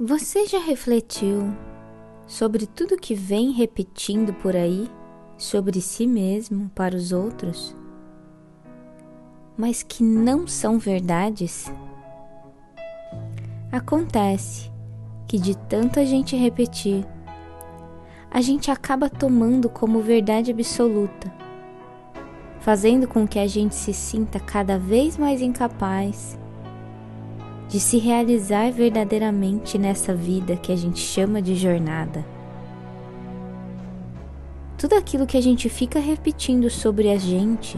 Você já refletiu sobre tudo que vem repetindo por aí sobre si mesmo para os outros, mas que não são verdades? Acontece que de tanta gente repetir, a gente acaba tomando como verdade absoluta, fazendo com que a gente se sinta cada vez mais incapaz de se realizar verdadeiramente nessa vida que a gente chama de jornada. Tudo aquilo que a gente fica repetindo sobre a gente,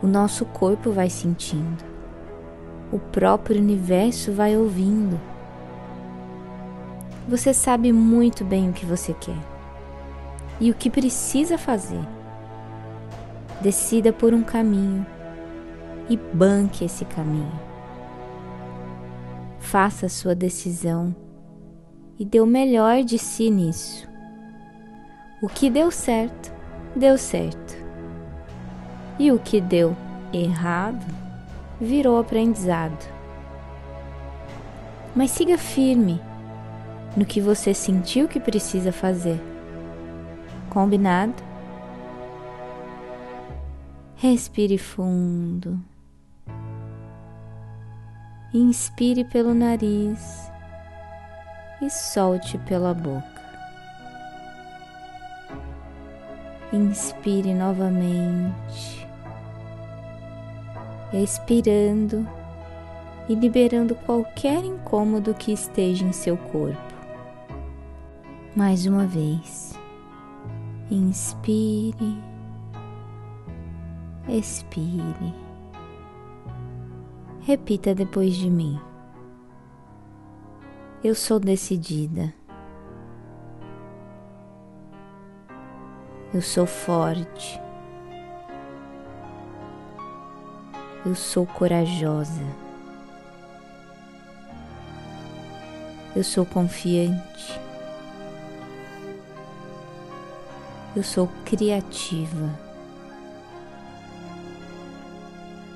o nosso corpo vai sentindo, o próprio universo vai ouvindo. Você sabe muito bem o que você quer e o que precisa fazer. Decida por um caminho e banque esse caminho faça sua decisão e dê o melhor de si nisso. O que deu certo, deu certo. E o que deu errado, virou aprendizado. Mas siga firme no que você sentiu que precisa fazer. Combinado? Respire fundo. Inspire pelo nariz e solte pela boca. Inspire novamente, expirando e liberando qualquer incômodo que esteja em seu corpo. Mais uma vez, inspire, expire. Repita depois de mim. Eu sou decidida. Eu sou forte. Eu sou corajosa. Eu sou confiante. Eu sou criativa.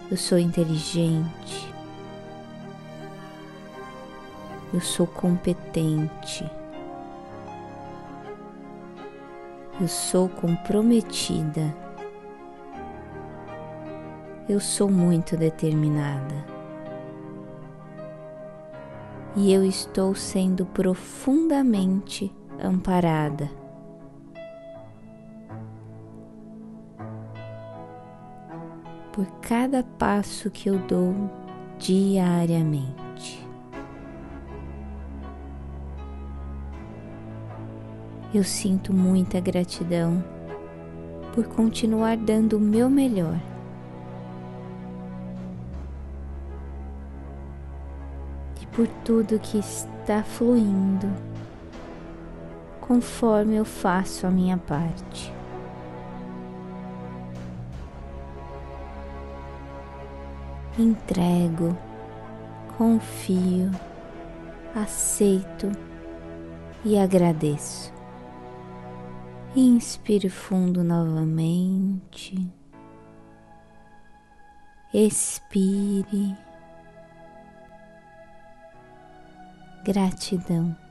Eu sou inteligente. Eu sou competente. Eu sou comprometida. Eu sou muito determinada. E eu estou sendo profundamente amparada. Por cada passo que eu dou diariamente. Eu sinto muita gratidão por continuar dando o meu melhor. E por tudo que está fluindo conforme eu faço a minha parte. Entrego, confio, aceito e agradeço. Inspire fundo novamente. Expire. Gratidão.